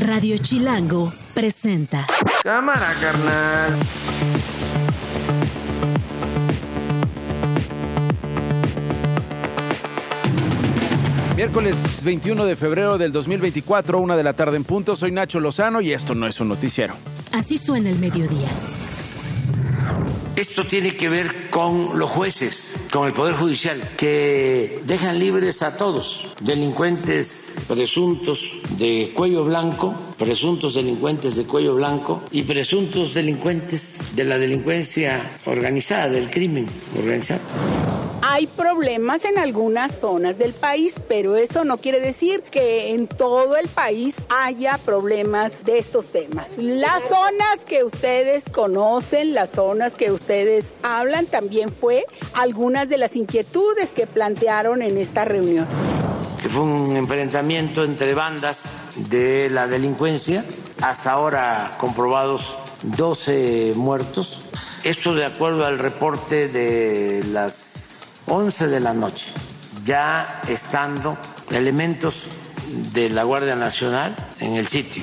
Radio Chilango presenta. Cámara, carnal. Miércoles 21 de febrero del 2024, una de la tarde en punto. Soy Nacho Lozano y esto no es un noticiero. Así suena el mediodía. Esto tiene que ver con los jueces, con el Poder Judicial, que dejan libres a todos, delincuentes presuntos de cuello blanco, presuntos delincuentes de cuello blanco y presuntos delincuentes de la delincuencia organizada, del crimen organizado. Hay problemas en algunas zonas del país, pero eso no quiere decir que en todo el país haya problemas de estos temas. Las zonas que ustedes conocen, las zonas que ustedes hablan, también fue algunas de las inquietudes que plantearon en esta reunión. Que fue un enfrentamiento entre bandas de la delincuencia, hasta ahora comprobados 12 muertos. Esto de acuerdo al reporte de las 11 de la noche, ya estando elementos de la Guardia Nacional en el sitio.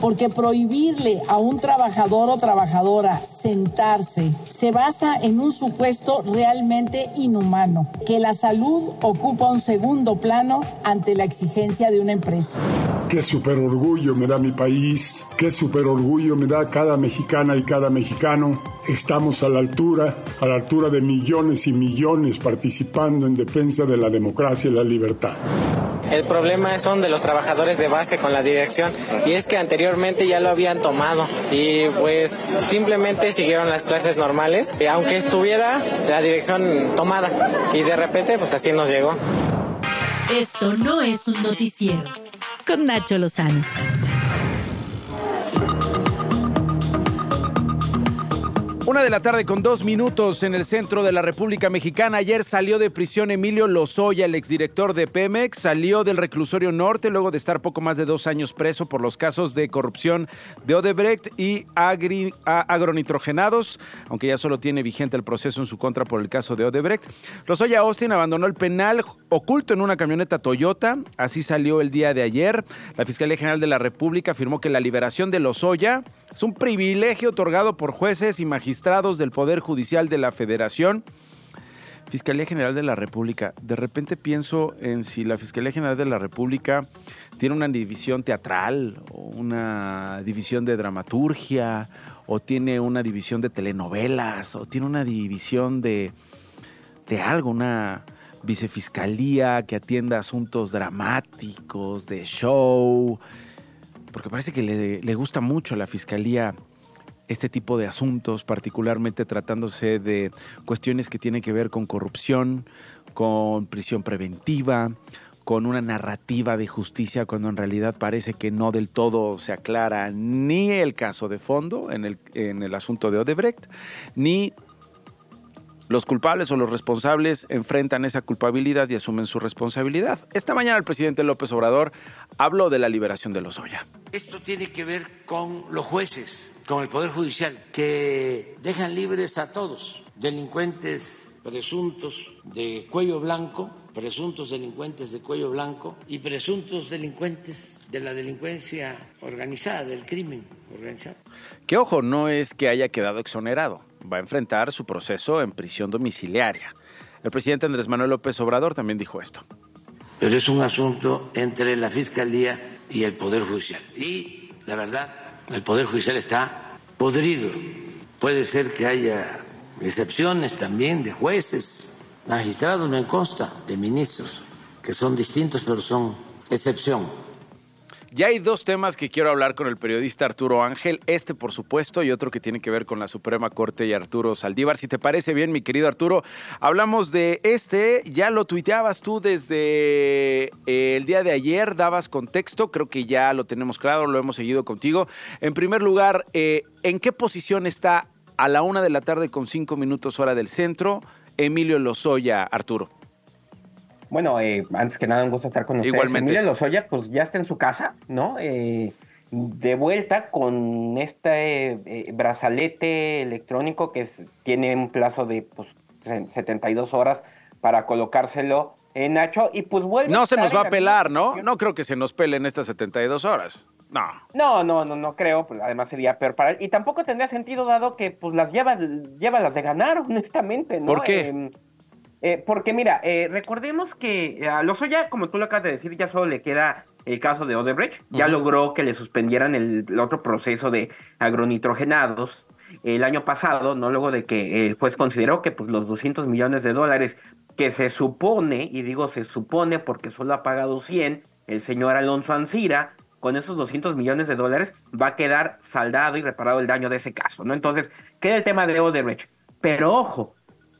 Porque prohibirle a un trabajador o trabajadora sentarse se basa en un supuesto realmente inhumano, que la salud ocupa un segundo plano ante la exigencia de una empresa. Qué super orgullo me da mi país, qué super orgullo me da cada mexicana y cada mexicano. Estamos a la altura, a la altura de millones y millones participando en defensa de la democracia y la libertad. El problema son de los trabajadores de base con la dirección y es que anteriormente ya lo habían tomado y pues simplemente siguieron las clases normales, aunque estuviera la dirección tomada y de repente pues así nos llegó. Esto no es un noticiero. Con Nacho Lozano. Una de la tarde con dos minutos en el centro de la República Mexicana. Ayer salió de prisión Emilio Lozoya, el exdirector de Pemex. Salió del reclusorio norte luego de estar poco más de dos años preso por los casos de corrupción de Odebrecht y agronitrogenados, aunque ya solo tiene vigente el proceso en su contra por el caso de Odebrecht. Lozoya Austin abandonó el penal oculto en una camioneta Toyota. Así salió el día de ayer. La Fiscalía General de la República afirmó que la liberación de Lozoya es un privilegio otorgado por jueces y magistrados del Poder Judicial de la Federación. Fiscalía General de la República. De repente pienso en si la Fiscalía General de la República tiene una división teatral, o una división de dramaturgia, o tiene una división de telenovelas, o tiene una división de, de algo, una vicefiscalía que atienda asuntos dramáticos, de show, porque parece que le, le gusta mucho a la Fiscalía este tipo de asuntos, particularmente tratándose de cuestiones que tienen que ver con corrupción, con prisión preventiva, con una narrativa de justicia, cuando en realidad parece que no del todo se aclara ni el caso de fondo en el, en el asunto de Odebrecht, ni los culpables o los responsables enfrentan esa culpabilidad y asumen su responsabilidad. Esta mañana el presidente López Obrador habló de la liberación de Lozoya. Esto tiene que ver con los jueces, con el Poder Judicial, que dejan libres a todos, delincuentes presuntos de cuello blanco, presuntos delincuentes de cuello blanco y presuntos delincuentes de la delincuencia organizada, del crimen organizado. Que ojo, no es que haya quedado exonerado, va a enfrentar su proceso en prisión domiciliaria. El presidente Andrés Manuel López Obrador también dijo esto. Pero es un asunto entre la Fiscalía y el Poder Judicial. Y la verdad, el Poder Judicial está podrido. Puede ser que haya excepciones también de jueces, magistrados, me consta, de ministros, que son distintos, pero son excepción. Ya hay dos temas que quiero hablar con el periodista Arturo Ángel, este por supuesto y otro que tiene que ver con la Suprema Corte y Arturo Saldívar. Si te parece bien, mi querido Arturo, hablamos de este, ya lo tuiteabas tú desde eh, el día de ayer, dabas contexto, creo que ya lo tenemos claro, lo hemos seguido contigo. En primer lugar, eh, ¿en qué posición está a la una de la tarde con cinco minutos hora del centro Emilio Lozoya, Arturo? Bueno, eh, antes que nada, un gusto estar con ustedes. Igualmente. Emilio Lozoya, pues ya está en su casa, ¿no? Eh, de vuelta con este eh, brazalete electrónico que es- tiene un plazo de pues, se- 72 horas para colocárselo en Nacho y pues vuelve No se nos va a la pelar, ¿no? No creo que se nos pele en estas 72 horas. No. No, no, no, no creo, pues además sería peor para él. Y tampoco tendría sentido dado que pues las lleva, lleva las de ganar, honestamente, ¿no? ¿Por qué? Em, eh, porque mira, eh, recordemos que a Lozoya, como tú lo acabas de decir, ya solo le queda el caso de Odebrecht. Ya logró que le suspendieran el, otro proceso de agronitrogenados el año pasado, no luego de que el juez consideró que pues los 200 millones de dólares que se supone, y digo se supone porque solo ha pagado 100, el señor Alonso Ancira, con esos 200 millones de dólares va a quedar saldado y reparado el daño de ese caso, ¿no? Entonces, queda el tema de Odebrecht. Pero ojo,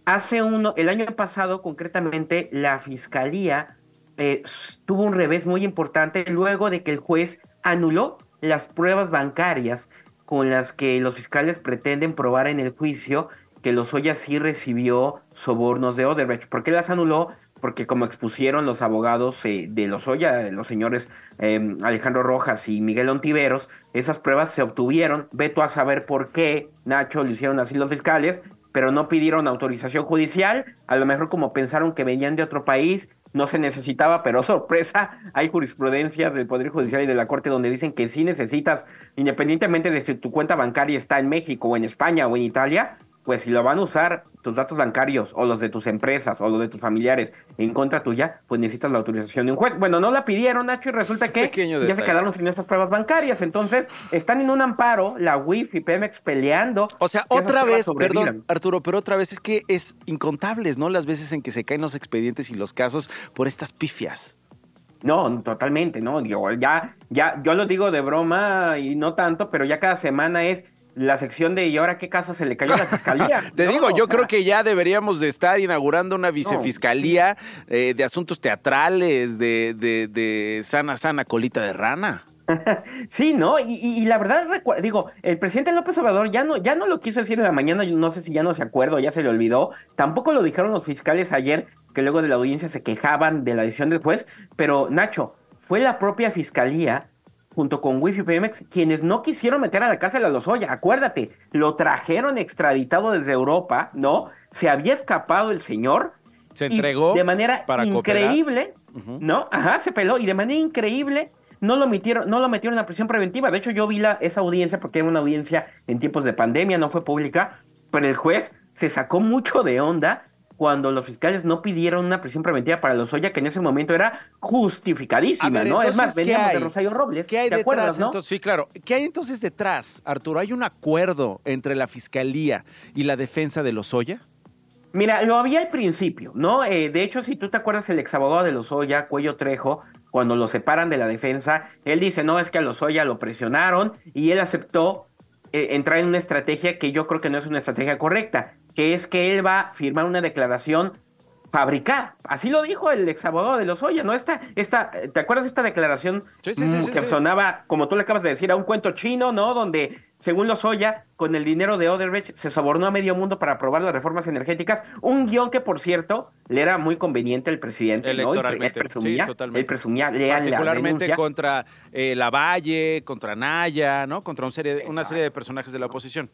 hace uno, el año pasado concretamente, la fiscalía eh, tuvo un revés muy importante luego de que el juez anuló las pruebas bancarias con las que los fiscales pretenden probar en el juicio que Lozoya sí recibió sobornos de Odebrecht. ¿Por qué las anuló? Porque como expusieron los abogados eh, de Lozoya, los señores em, Alejandro Rojas y Miguel Ontiveros, esas pruebas se obtuvieron, veto a saber por qué, Nacho, lo hicieron así los fiscales, pero no pidieron autorización judicial, a lo mejor como pensaron que venían de otro país, no se necesitaba, pero sorpresa, hay jurisprudencias del Poder Judicial y de la Corte donde dicen que sí necesitas, independientemente de si tu cuenta bancaria está en México o en España o en Italia, pues si lo van a usar tus datos bancarios o los de tus empresas o los de tus familiares en contra tuya, pues necesitas la autorización de un juez. Bueno, no la pidieron, Nacho, y resulta que ya se quedaron sin estas pruebas bancarias. Entonces, están en un amparo, la WIF y Pemex peleando. O sea, otra vez, perdón, Arturo, pero otra vez es que es incontables, ¿no? Las veces en que se caen los expedientes y los casos por estas pifias. No, totalmente, no. ya, ya, yo lo digo de broma y no tanto, pero ya cada semana es la sección de ¿y ahora qué caso se le cayó a la fiscalía? Te digo, yo creo que ya deberíamos de estar inaugurando una vicefiscalía eh, de asuntos teatrales, de, de, de, sana, sana colita de rana. sí, ¿no? Y, la verdad, digo, el presidente López Obrador ya no, ya no lo quiso decir en la mañana, no sé si ya no se acuerda, ya se le olvidó. Tampoco lo dijeron los fiscales ayer, que luego de la audiencia se quejaban de la decisión del juez, pero Nacho, fue la propia fiscalía junto con Wifi Pemex, quienes no quisieron meter a la cárcel a Lozoya. Acuérdate, lo trajeron extraditado desde Europa, ¿no? Se había escapado el señor. Se entregó. de manera increíble, ¿no? Ajá, se peló y de manera increíble no lo metieron, no lo metieron en la prisión preventiva. De hecho, yo vi la, esa audiencia porque era una audiencia en tiempos de pandemia, no fue pública, pero el juez se sacó mucho de onda cuando los fiscales no pidieron una prisión preventiva para Lozoya, que en ese momento era justificadísima, ¿no? es más, veníamos de Rosario Robles. ¿Qué hay detrás? sí, claro. ¿Qué hay entonces detrás, Arturo? ¿Hay un acuerdo entre la fiscalía y la defensa de Lozoya? Mira, lo había al principio, ¿no? Eh, de hecho, si tú te acuerdas, el ex abogado de Lozoya, Cuello Trejo, cuando lo separan de la defensa, él dice, no, es que a Lozoya lo presionaron y él aceptó eh, entrar en una estrategia que yo creo que no es una estrategia correcta que es que él va a firmar una declaración fabricada. Así lo dijo el ex abogado de Lozoya, ¿no? Esta, esta, ¿Te acuerdas de esta declaración mm, que sonaba, como tú le acabas de decir, a un cuento chino, ¿no? Donde, según Lozoya, con el dinero de Odebrecht se sobornó a medio mundo para aprobar las reformas energéticas. Un guion que, por cierto, le era muy conveniente al presidente, ¿no? Él presumía, él presumía Particularmente contra eh, Lavalle, contra Naya, ¿no? Contra un serie, una serie de personajes de la oposición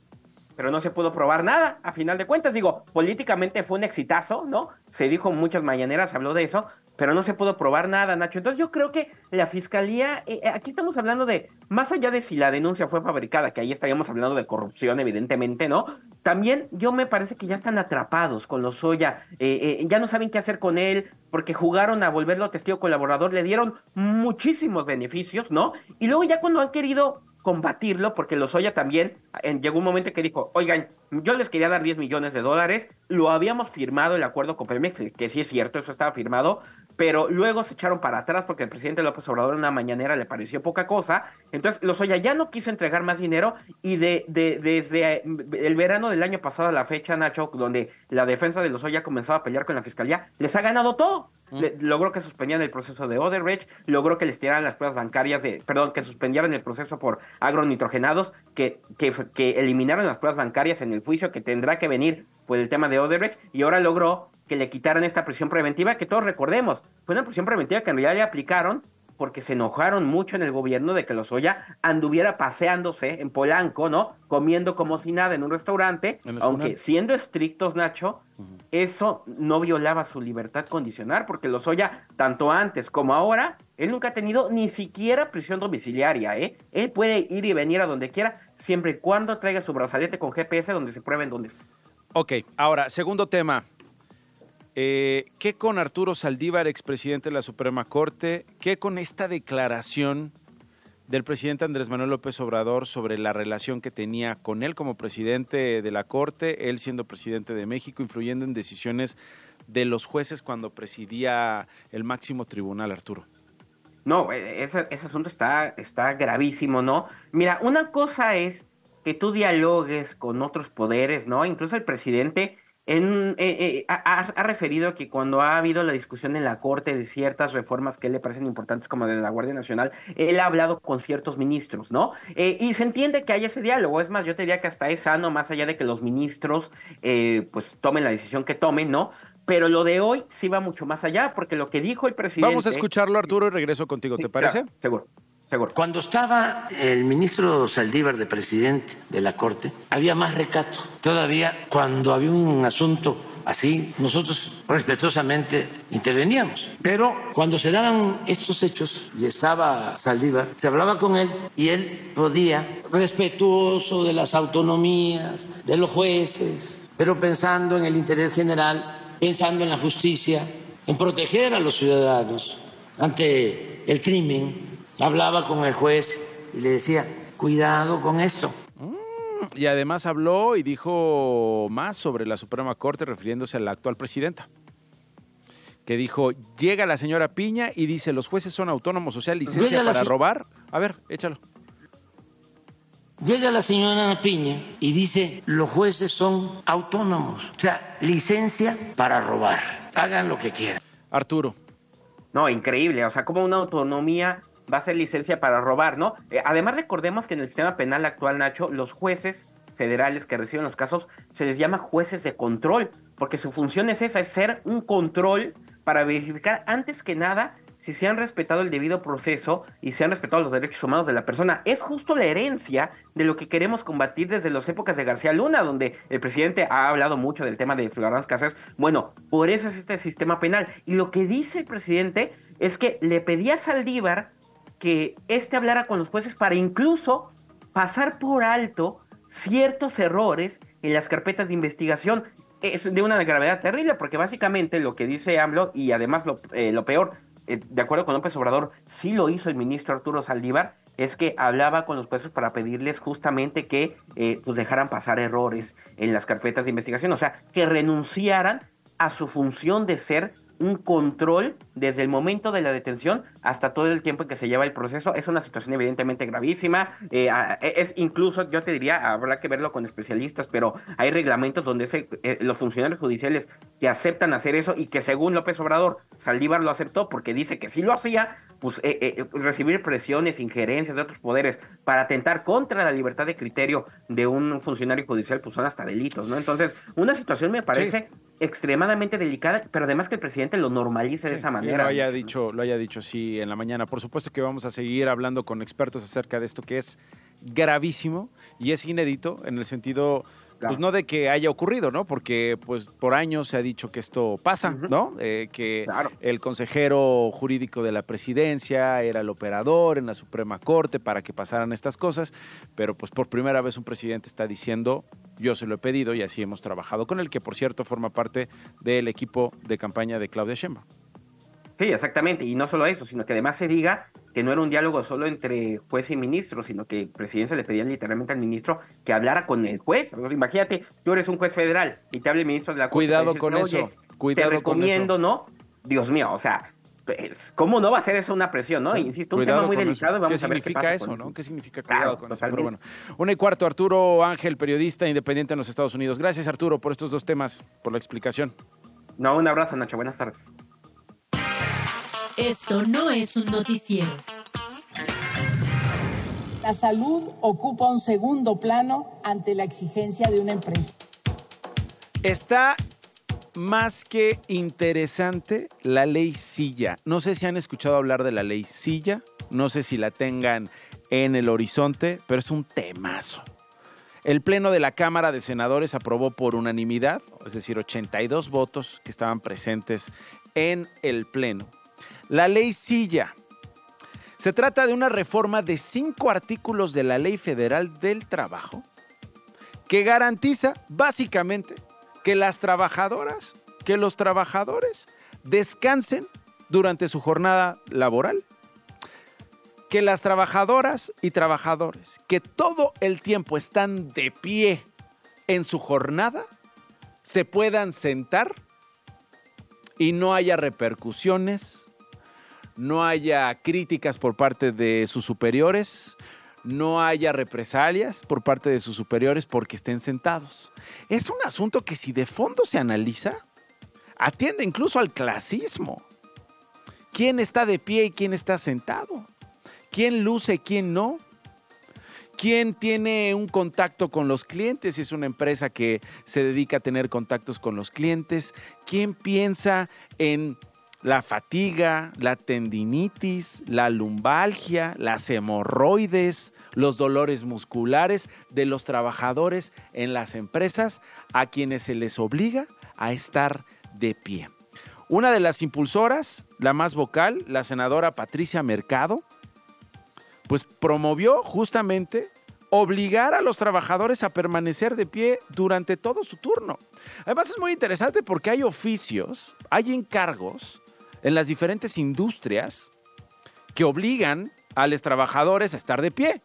pero no se pudo probar nada. A final de cuentas, digo, políticamente fue un exitazo, ¿no? Se dijo muchas mañaneras, habló de eso, pero no se pudo probar nada, Nacho. Entonces yo creo que la fiscalía, eh, eh, aquí estamos hablando de, más allá de si la denuncia fue fabricada, que ahí estaríamos hablando de corrupción, evidentemente, ¿no? También yo me parece que ya están atrapados con los Soya, eh, ya no saben qué hacer con él, porque jugaron a volverlo testigo colaborador, le dieron muchísimos beneficios, ¿no? Y luego ya cuando han querido combatirlo, porque Lozoya también en, llegó un momento que dijo, oigan, yo les quería dar 10 millones de dólares, lo habíamos firmado el acuerdo con Pemex, que sí es cierto, eso estaba firmado, pero luego se echaron para atrás porque el presidente López Obrador en una mañanera le pareció poca cosa, entonces Lozoya ya no quiso entregar más dinero y de, de, desde el verano del año pasado a la fecha, Nacho, donde la defensa de Lozoya comenzaba a pelear con la fiscalía, les ha ganado todo. Logró que suspendieran el proceso de Odebrecht, logró que les tiraran las pruebas bancarias, de, perdón, que suspendieran el proceso por agronitrogenados, que, que, que eliminaron las pruebas bancarias en el juicio que tendrá que venir por el tema de Odebrecht, y ahora logró que le quitaran esta prisión preventiva, que todos recordemos, fue una prisión preventiva que en realidad le aplicaron porque se enojaron mucho en el gobierno de que Lozoya anduviera paseándose en Polanco, ¿no? Comiendo como si nada en un restaurante, aunque siendo estrictos, Nacho, eso no violaba su libertad condicional, porque Lozoya, tanto antes como ahora, Él nunca ha tenido ni siquiera prisión domiciliaria, ¿eh? Él puede ir y venir a donde quiera, siempre y cuando traiga su brazalete con GPS donde se prueben dónde está. Ok, ahora, segundo tema. Eh, ¿Qué con Arturo Saldívar, expresidente de la Suprema Corte? ¿Qué con esta declaración del presidente Andrés Manuel López Obrador sobre la relación que tenía con él como presidente de la Corte, él siendo presidente de México, influyendo en decisiones de los jueces cuando presidía el máximo tribunal, Arturo? No, e, ese, ese asunto está, está gravísimo, ¿no? Mira, una cosa es que tú dialogues con otros poderes, ¿no? Incluso el presidente en, eh, eh, ha, referido que cuando ha habido la discusión en la Corte de ciertas reformas que le parecen importantes como de la Guardia Nacional, él ha hablado con ciertos ministros, ¿no? Eh, y se entiende que hay ese diálogo, es más, yo te diría que hasta es sano, más allá de que los ministros pues tomen la decisión que tomen, ¿no? Pero lo de hoy sí va mucho más allá, porque lo que dijo el presidente... Vamos a escucharlo, Arturo, y regreso contigo, ¿te parece? seguro. Cuando estaba el ministro Saldívar de presidente de la Corte, había más recato. Todavía cuando había un asunto así, nosotros respetuosamente interveníamos. Pero cuando se daban estos hechos y estaba Saldívar, se hablaba con él y él podía, respetuoso de las autonomías, de los jueces, pero pensando en el interés general, pensando en la justicia, en proteger a los ciudadanos ante el crimen, hablaba con el juez y le decía, cuidado con esto. Mm, y además habló y dijo más sobre la Suprema Corte refiriéndose a la actual presidenta. Que dijo, llega la señora Piña y dice, los jueces son autónomos, o sea, licencia para robar. A ver, échalo. Llega la señora Piña y dice, los jueces son autónomos, o sea, licencia para robar. Hagan lo que quieran. Arturo. No, increíble, o sea, como una autonomía va a ser licencia para robar, ¿no? Eh, además recordemos que en el sistema penal actual, Nacho, los jueces federales que reciben los casos se les llama jueces de control, porque su función es esa, es ser un control para verificar antes que nada si se han respetado el debido proceso y se han respetado los derechos humanos de la persona. Es justo la herencia de lo que queremos combatir desde las épocas de García Luna, donde el presidente ha hablado mucho del tema de Florence Casas. Bueno, por eso es este sistema penal. Y lo que dice el presidente es que le pedía a Saldívar que éste hablara con los jueces para incluso pasar por alto ciertos errores en las carpetas de investigación. Es de una gravedad terrible, porque básicamente lo que dice AMLO, y además lo, eh, peor, eh, de acuerdo con López Obrador, sí lo hizo el ministro Arturo Saldívar, es que hablaba con los jueces para pedirles justamente que eh, pues dejaran pasar errores en las carpetas de investigación, o sea, que renunciaran a su función de ser un control desde el momento de la detención hasta todo el tiempo en que se lleva el proceso. Es una situación evidentemente gravísima. Eh, e, es incluso, yo te diría, habrá que verlo con especialistas, pero hay reglamentos donde eh, los funcionarios judiciales que aceptan hacer eso y que según López Obrador, Saldívar lo aceptó porque dice que si lo hacía, pues eh, recibir presiones, injerencias de otros poderes para atentar contra la libertad de criterio de un funcionario judicial, pues son hasta delitos, ¿no? Entonces, una situación me parece extremadamente delicada, pero además que el presidente lo normalice de esa manera. Lo haya dicho, lo haya dicho sí en la mañana. Por supuesto que vamos a seguir hablando con expertos acerca de esto que es gravísimo y es inédito en el sentido pues no de que haya ocurrido, ¿no? Porque pues por años se ha dicho que esto pasa, ¿no? Eh, que el consejero jurídico de la presidencia era el operador en la Suprema Corte para que pasaran estas cosas, pero pues por primera vez un presidente está diciendo yo se lo he pedido y así hemos trabajado con él, que por cierto forma parte del equipo de campaña de Claudia Sheinbaum. Sí, exactamente. Y no solo eso, sino que además se diga que no era un diálogo solo entre juez y ministro, sino que el presidente le pedía literalmente al ministro que hablara con el juez. Imagínate, tú eres un juez federal y te habla el ministro de la Corte. Cuidado con eso. Cuidado te recomiendo, ¿no? Dios mío, o sea, pues, ¿cómo no va a ser eso una presión, no? Insisto, un tema muy delicado. Vamos ¿Qué significa eso, no? ¿Qué significa cuidado con eso? Pero bueno, una y cuarto, Arturo Ángel, periodista independiente en los Estados Unidos. Gracias, Arturo, por estos dos temas, por la explicación. No, un abrazo, Nacho. Buenas tardes. Esto no es un noticiero. La salud ocupa un segundo plano ante la exigencia de una empresa. Está más que interesante la ley Silla. No sé si han escuchado hablar de la ley Silla, no sé si la tengan en el horizonte, pero es un temazo. El Pleno de la Cámara de Senadores aprobó por unanimidad, es decir, 82 votos que estaban presentes en el Pleno. La ley Silla, Se trata de una reforma de cinco artículos de la Ley Federal del Trabajo que garantiza básicamente que las trabajadoras, que los trabajadores descansen durante su jornada laboral. Que las trabajadoras y trabajadores que todo el tiempo están de pie en su jornada se puedan sentar y no haya repercusiones, no haya críticas por parte de sus superiores, no haya represalias por parte de sus superiores porque estén sentados. Es un asunto que si de fondo se analiza, atiende incluso al clasismo. ¿Quién está de pie y quién está sentado? ¿Quién luce y quién no? ¿Quién tiene un contacto con los clientes? Si es una empresa que se dedica a tener contactos con los clientes. ¿Quién piensa en la fatiga, la tendinitis, la lumbalgia, las hemorroides, los dolores musculares de los trabajadores en las empresas a quienes se les obliga a estar de pie? Una de las impulsoras, la más vocal, la senadora Patricia Mercado, pues promovió justamente obligar a los trabajadores a permanecer de pie durante todo su turno. Además es muy interesante porque hay oficios, hay encargos en las diferentes industrias que obligan a los trabajadores a estar de pie,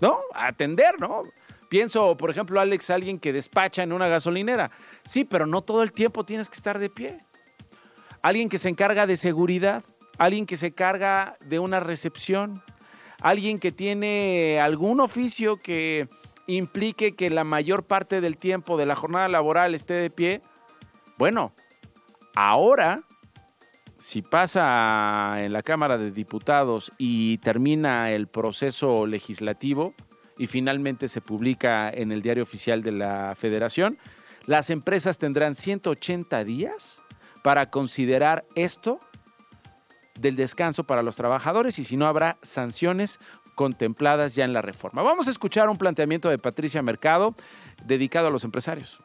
¿no? A atender, ¿no? Pienso, por ejemplo, Alex, alguien que despacha en una gasolinera. Sí, pero no todo el tiempo tienes que estar de pie. Alguien que se encarga de seguridad, alguien que se encarga de una recepción, alguien que tiene algún oficio que implique que la mayor parte del tiempo de la jornada laboral esté de pie, bueno, ahora, si pasa en la Cámara de Diputados y termina el proceso legislativo y finalmente se publica en el diario oficial de la Federación, las empresas tendrán 180 días para considerar esto del descanso para los trabajadores y si no habrá sanciones contempladas ya en la reforma. Vamos a escuchar un planteamiento de Patricia Mercado dedicado a los empresarios.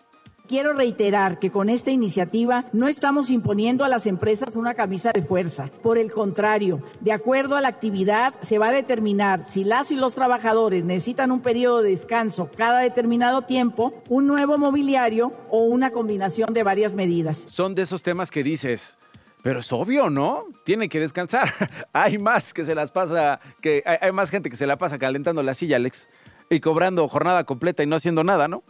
Quiero reiterar que con esta iniciativa no estamos imponiendo a las empresas una camisa de fuerza. Por el contrario, de acuerdo a la actividad, se va a determinar si las y los trabajadores necesitan un periodo de descanso cada determinado tiempo, un nuevo mobiliario o una combinación de varias medidas. Son de esos temas que dices, pero es obvio, ¿no? Tiene que descansar. hay más que se las pasa, que hay, más gente que se la pasa calentando la silla, Alex, y cobrando jornada completa y no haciendo nada, ¿no?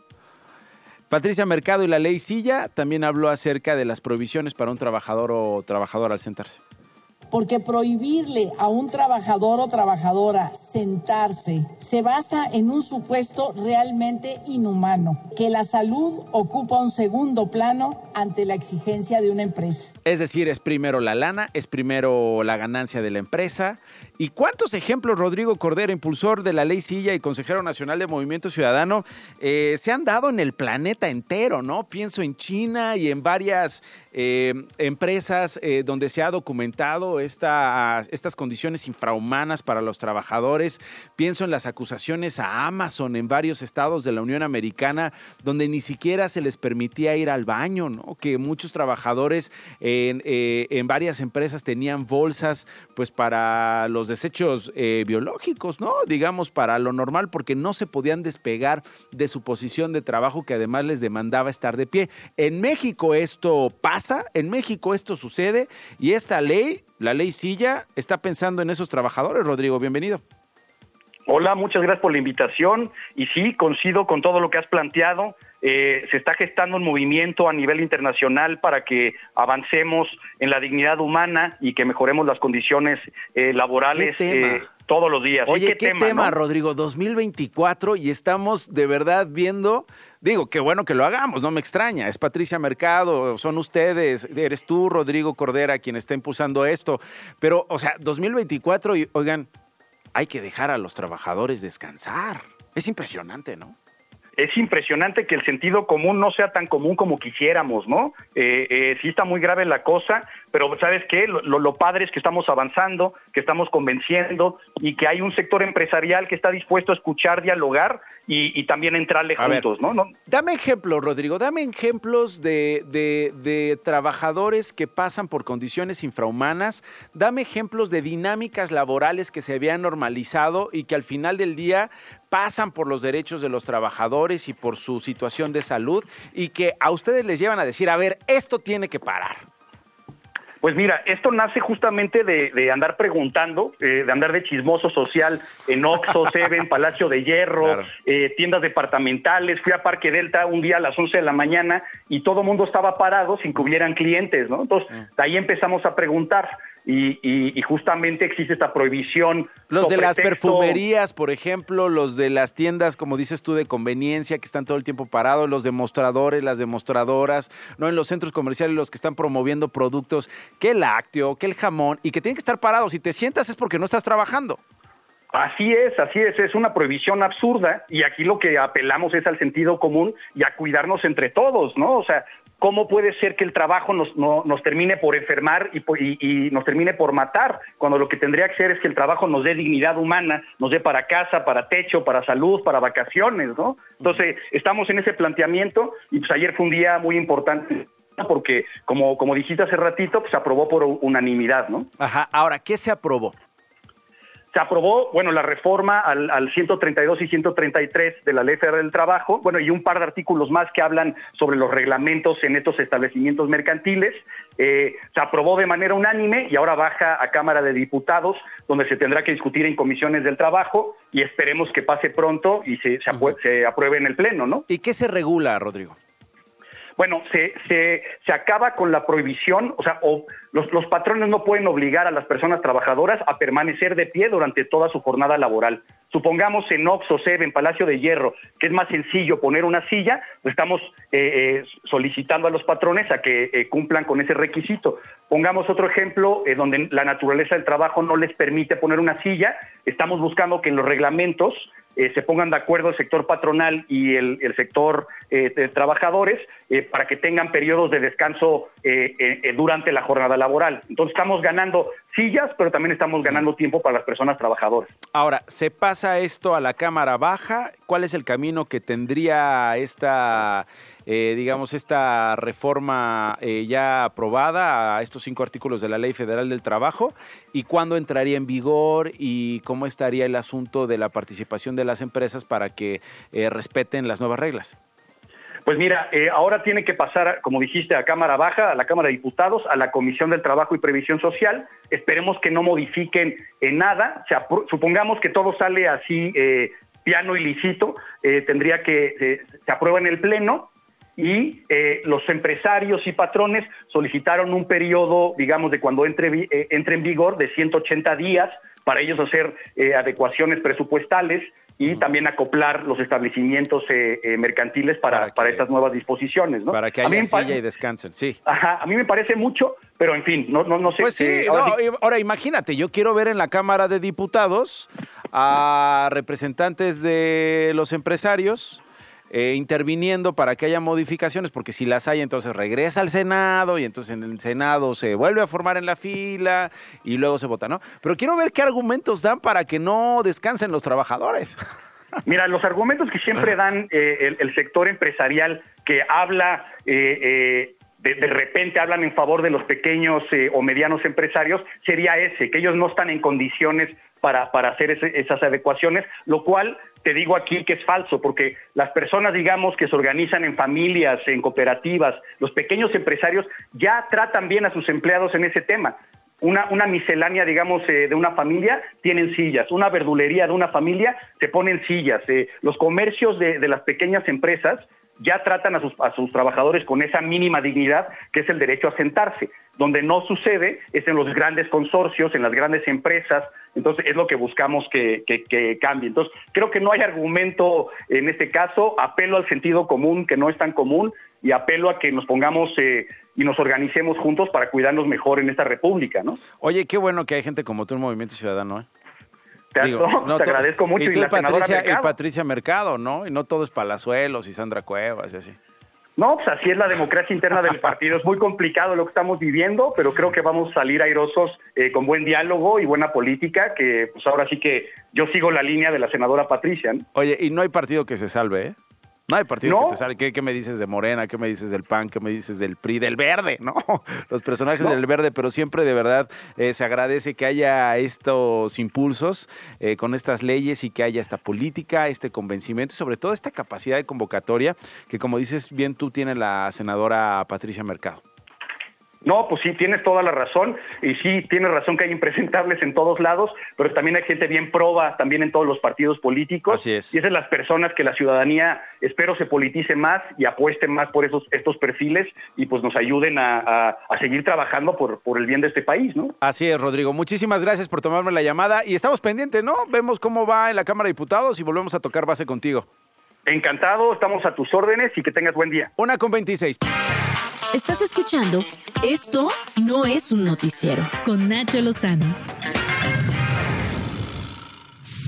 Patricia Mercado y la ley Silla también habló acerca de las provisiones para un trabajador o trabajadora al sentarse porque prohibirle a un trabajador o trabajadora sentarse se basa en un supuesto realmente inhumano, que la salud ocupa un segundo plano ante la exigencia de una empresa. Es decir, es primero la lana, es primero la ganancia de la empresa. ¿Y cuántos ejemplos, Rodrigo Cordero, impulsor de la ley Silla y consejero nacional de Movimiento Ciudadano, eh, se han dado en el planeta entero, ¿no? Pienso en China y en varias eh, empresas eh, donde se ha documentado estas condiciones infrahumanas para los trabajadores. Pienso en las acusaciones a Amazon en varios estados de la Unión Americana, donde ni siquiera se les permitía ir al baño, ¿no? Que muchos trabajadores en, en varias empresas tenían bolsas, pues para los desechos eh, biológicos, ¿no? Digamos, para lo normal, porque no se podían despegar de su posición de trabajo que además les demandaba estar de pie. En México esto pasa, en México esto sucede y esta ley la ley Silla está pensando en esos trabajadores. Rodrigo, bienvenido. Hola, muchas gracias por la invitación y sí, coincido con todo lo que has planteado. Eh, se está gestando un movimiento a nivel internacional para que avancemos en la dignidad humana y que mejoremos las condiciones eh, laborales eh, todos los días. Oye, ¿qué, tema, Rodrigo? 2024 y estamos de verdad viendo Digo, qué bueno que lo hagamos, no me extraña. Es Patricia Mercado, son ustedes, eres tú, Rodrigo Cordera, quien está impulsando esto. Pero, o sea, 2024, y, oigan, hay que dejar a los trabajadores descansar. Es impresionante, ¿no? Es impresionante que el sentido común no sea tan común como quisiéramos, ¿no? Eh, eh, sí está muy grave la cosa, pero ¿sabes qué? Lo, lo, padre es que estamos avanzando, que estamos convenciendo y que hay un sector empresarial que está dispuesto a escuchar, dialogar y, también entrarle juntos, ¿no? ¿no? Dame ejemplos, Rodrigo, dame ejemplos de, de, de trabajadores que pasan por condiciones infrahumanas, dame ejemplos de dinámicas laborales que se habían normalizado y que al final del día pasan por los derechos de los trabajadores y por su situación de salud y que a ustedes les llevan a decir, a ver, esto tiene que parar? Pues mira, esto nace justamente de, andar preguntando, eh, de andar de chismoso social en Oxxo, Seven, Palacio de Hierro, eh, tiendas departamentales. Fui a Parque Delta un día a las 11 de la mañana y todo el mundo estaba parado sin que hubieran clientes, ¿no? Entonces, mm. de ahí empezamos a preguntar y, justamente existe esta prohibición. Los de las perfumerías, por ejemplo, los de las tiendas, como dices tú, de conveniencia, que están todo el tiempo parados, los demostradores, las demostradoras, no en los centros comerciales, los que están promoviendo productos, que el lácteo, que el jamón, y que tienen que estar parados. Si te sientas es porque no estás trabajando. Así es, así es, es una prohibición absurda y aquí lo que apelamos es al sentido común y a cuidarnos entre todos, ¿no? O sea, ¿cómo puede ser que el trabajo nos, nos termine por enfermar y, nos termine por matar? Cuando lo que tendría que ser es que el trabajo nos dé dignidad humana, nos dé para casa, para techo, para salud, para vacaciones, ¿no? Entonces, estamos en ese planteamiento y pues ayer fue un día muy importante porque, como, como dijiste hace ratito, pues se aprobó por unanimidad, ¿no? Ajá, ahora, ¿qué se aprobó? Se aprobó, bueno, la reforma al, 132 y 133 de la Ley Federal del Trabajo, bueno, y un par de artículos más que hablan sobre los reglamentos en estos establecimientos mercantiles. Eh, se aprobó de manera unánime y ahora baja a Cámara de Diputados, donde se tendrá que discutir en comisiones del trabajo y esperemos que pase pronto y se, se apruebe en el Pleno, ¿no? ¿Y qué se regula, Rodrigo? Bueno, se, se, se, acaba con la prohibición, o sea, los, los, patrones no pueden obligar a las personas trabajadoras a permanecer de pie durante toda su jornada laboral. Supongamos en Oxo, en Palacio de Hierro, que es más sencillo poner una silla, pues estamos eh, eh, solicitando a los patrones a que eh, cumplan con ese requisito. Pongamos otro ejemplo donde la naturaleza del trabajo no les permite poner una silla, estamos buscando que en los reglamentos eh, se pongan de acuerdo el sector patronal y el, sector eh, trabajadores eh, para que tengan periodos de descanso durante la jornada laboral. Entonces estamos ganando sillas, pero también estamos ganando tiempo para las personas trabajadoras. Ahora, ¿se pasa esto a la Cámara Baja? ¿Cuál es el camino que tendría esta eh, digamos, esta reforma eh, ya aprobada a estos cinco artículos de la Ley Federal del Trabajo y cuándo entraría en vigor y cómo estaría el asunto de la participación de las empresas para que eh, respeten las nuevas reglas. Pues mira, ahora tiene que pasar, como dijiste, a Cámara Baja, a la Cámara de Diputados, a la Comisión del Trabajo y Previsión Social. Esperemos que no modifiquen en nada. supongamos que todo sale así piano y lícito, tendría que se aprueba en el Pleno y eh, los empresarios y patrones solicitaron un periodo, digamos, de cuando entre, eh, entre en vigor de 180 días para ellos hacer eh, adecuaciones presupuestales y también acoplar los establecimientos mercantiles para, para, estas nuevas disposiciones. ¿no? Para que haya silla y descansen, sí. Ajá, a mí me parece mucho, pero en fin, no, no, no sé. Pues sí, ahora imagínate, yo quiero ver en la Cámara de Diputados a representantes de los empresarios eh, interviniendo para que haya modificaciones, porque si las hay, entonces regresa al Senado y entonces en el Senado se vuelve a formar en la fila y luego se vota, ¿no? Pero quiero ver qué argumentos dan para que no descansen los trabajadores. Mira, los argumentos que siempre dan eh, el, sector empresarial que habla eh, de, repente hablan en favor de los pequeños o medianos empresarios, sería ese, que ellos no están en condiciones para, para hacer esas adecuaciones, lo cual te digo aquí que es falso, porque las personas, digamos, que se organizan en familias, en cooperativas, los pequeños empresarios ya tratan bien a sus empleados en ese tema. Una, una miscelánea, digamos, eh, de una familia tienen sillas, una verdulería de una familia se ponen sillas, eh, los comercios de, de las pequeñas empresas ya tratan a sus, trabajadores con esa mínima dignidad que es el derecho a sentarse. Donde no sucede es en los grandes consorcios, en las grandes empresas, entonces es lo que buscamos que, cambie. Entonces creo que no hay argumento en este caso, apelo al sentido común que no es tan común y apelo a que nos pongamos eh, y nos organicemos juntos para cuidarnos mejor en esta república, ¿no? Oye, qué bueno que hay gente como tú en Movimiento Ciudadano, ¿eh? Te, agradezco mucho. Y, Patricia, y Patricia Mercado, ¿no? Y no todo es Palazuelos y Sandra Cuevas y así. No, pues así es la democracia interna del partido. Es muy complicado lo que estamos viviendo, pero creo que vamos a salir airosos eh, con buen diálogo y buena política, que pues ahora sí que yo sigo la línea de la senadora Patricia. Oye, y no hay partido que se salve, ¿eh? No hay partido que te sale. ¿Qué, me dices de Morena? ¿Qué me dices del PAN? ¿Qué me dices del PRI? Del Verde, ¿no? Los personajes del Verde, pero siempre de verdad eh, se agradece que haya estos impulsos eh, con estas leyes y que haya esta política, este convencimiento y sobre todo esta capacidad de convocatoria que, como dices bien tú, tiene la senadora Patricia Mercado. No, pues sí, tienes toda la razón y sí, tienes razón que hay impresentables en todos lados, pero también hay gente bien proba también en todos los partidos políticos. Así es. Y esas son las personas que la ciudadanía espero se politice más y apueste más por esos estos perfiles y pues nos ayuden a, seguir trabajando por, por el bien de este país, ¿no? Así es, Rodrigo. Muchísimas gracias por tomarme la llamada y estamos pendientes, ¿no? Vemos cómo va en la Cámara de Diputados y volvemos a tocar base contigo. Encantado, estamos a tus órdenes y que tengas buen día. Una con 26. Estás escuchando Esto no es un noticiero con Nacho Lozano.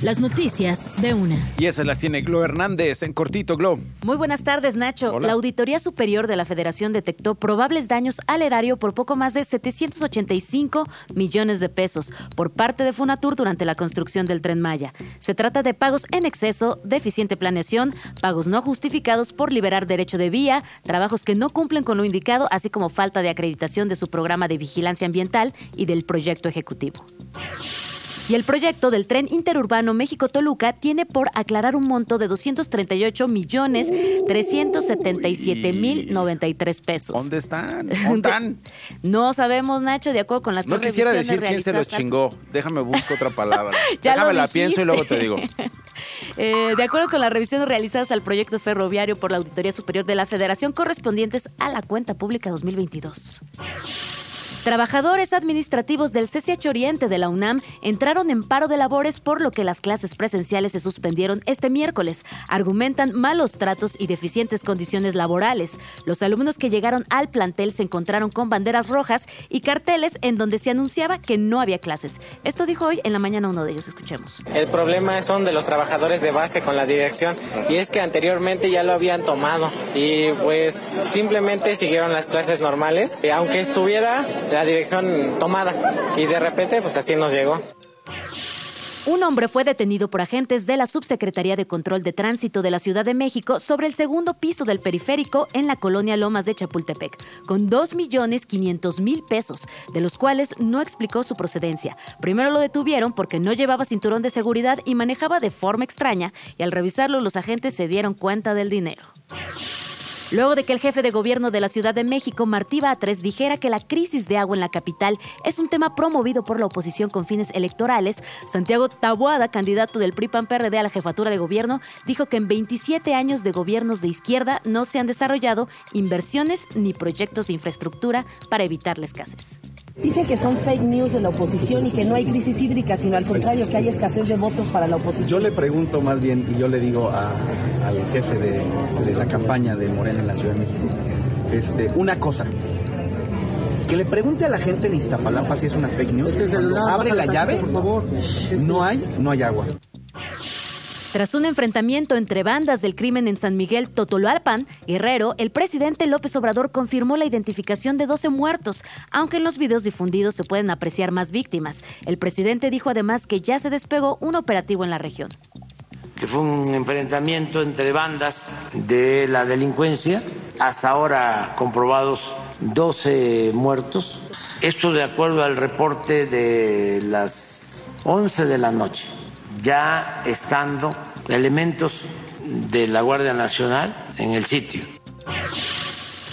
Las noticias de una. Y esas las tiene Glo Hernández en cortito, Glo. Muy buenas tardes, Nacho. La Auditoría Superior de la Federación detectó probables daños al erario por poco más de 785 millones de pesos por parte de Funatur durante la construcción del tren Maya. Se trata de pagos en exceso, deficiente planeación, pagos no justificados por liberar derecho de vía, trabajos que no cumplen con lo indicado, así como falta de acreditación de su programa de vigilancia ambiental y del proyecto ejecutivo. Y el proyecto del tren interurbano México-Toluca tiene por aclarar un monto de 238 millones 377 mil 93 pesos. ¿Dónde están? ¿Dónde están? No sabemos, Nacho, de acuerdo con las No quisiera decir quién se los chingó. Déjame buscar otra palabra. Déjame la pienso y luego te digo. Eh, de acuerdo con las revisiones realizadas al proyecto ferroviario por la Auditoría Superior de la Federación correspondientes a la cuenta pública 2022. Trabajadores administrativos del CCH Oriente de la UNAM entraron en paro de labores por lo que las clases presenciales se suspendieron este miércoles. Argumentan malos tratos y deficientes condiciones laborales. Los alumnos que llegaron al plantel se encontraron con banderas rojas y carteles en donde se anunciaba que no había clases. Esto dijo hoy en la mañana uno de ellos. Escuchemos. El problema son de los trabajadores de base con la dirección y es que anteriormente ya lo habían tomado y pues simplemente siguieron las clases normales, aunque estuviera la dirección tomada y de repente pues así nos llegó. Un hombre fue detenido por agentes de la Subsecretaría de Control de Tránsito de la Ciudad de México sobre el segundo piso del periférico en la colonia Lomas de Chapultepec, con 2.500.000 pesos, de los cuales no explicó su procedencia. Primero lo detuvieron porque no llevaba cinturón de seguridad y manejaba de forma extraña, y al revisarlo los agentes se dieron cuenta del dinero. Luego de que el jefe de gobierno de la Ciudad de México, Martí Batres, dijera que la crisis de agua en la capital es un tema promovido por la oposición con fines electorales, Santiago Tabuada, candidato del PRI-PAN-PRD a la jefatura de gobierno, dijo que en 27 años de gobiernos de izquierda no se han desarrollado inversiones ni proyectos de infraestructura para evitar la escasez. Dicen que son fake news de la oposición y que no hay crisis hídrica, sino al contrario, que hay escasez de votos para la oposición. Yo le pregunto más bien, y yo le digo al jefe de, la campaña de Morena en la Ciudad de México, este, una cosa. Que le pregunte a la gente de Iztapalapa si es una fake news. Este abre la llave, por favor. No hay, no hay agua. Tras un enfrentamiento entre bandas del crimen en San Miguel Totoloalpan, Guerrero, el presidente López Obrador confirmó la identificación de 12 muertos, aunque en los videos difundidos se pueden apreciar más víctimas. El presidente dijo además que ya se despegó un operativo en la región. Que fue un enfrentamiento entre bandas de la delincuencia, hasta ahora comprobados 12 muertos, esto de acuerdo al reporte de las 11 de la noche ya estando elementos de la Guardia Nacional en el sitio.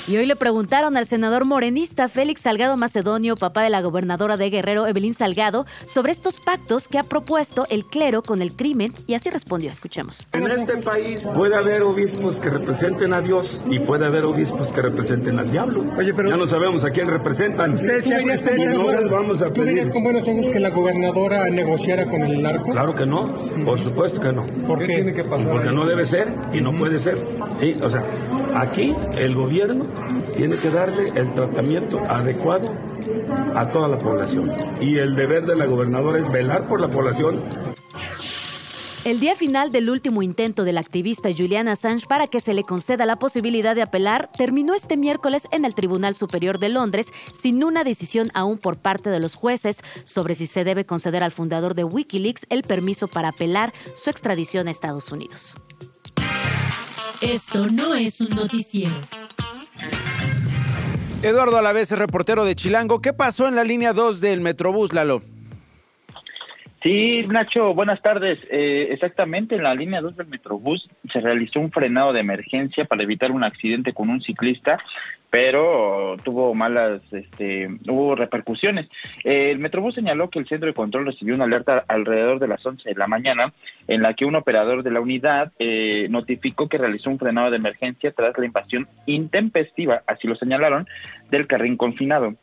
Y hoy le preguntaron al senador morenista Félix Salgado Macedonio, papá de la gobernadora de Guerrero, Evelyn Salgado, sobre estos pactos que ha propuesto el clero con el crimen y así respondió. Escuchemos. En este país puede haber obispos que representen a Dios y puede haber obispos que representen al diablo. Oye, pero ya no sabemos a quién representan. ¿Usted no vamos a pedir. con buenos ojos que la gobernadora negociara con el narco? Claro que no, por supuesto que no. ¿Por qué? Tiene que pasar Porque no debe ser y no puede ser. Sí, o sea, aquí el gobierno tiene que darle el tratamiento adecuado a toda la población. Y el deber de la gobernadora es velar por la población El día final del último intento del activista Julian Assange para que se le conceda la posibilidad de apelar terminó este miércoles en el Tribunal Superior de Londres sin una decisión aún por parte de los jueces sobre si se debe conceder al fundador de Wikileaks el permiso para apelar su extradición a Estados Unidos. Esto no es un noticiero. Eduardo Alavés, reportero de Chilango. ¿Qué pasó en la línea 2 del Metrobús, Lalo? Sí, Nacho, buenas tardes. Eh, exactamente, en la línea 2 del Metrobús se realizó un frenado de emergencia para evitar un accidente con un ciclista, pero tuvo malas, este, hubo repercusiones. El Metrobús señaló que el centro de control recibió una alerta alrededor de las 11 de la mañana en la que un operador de la unidad eh, notificó que realizó un frenado de emergencia tras la invasión intempestiva, así lo señalaron, del carril confinado.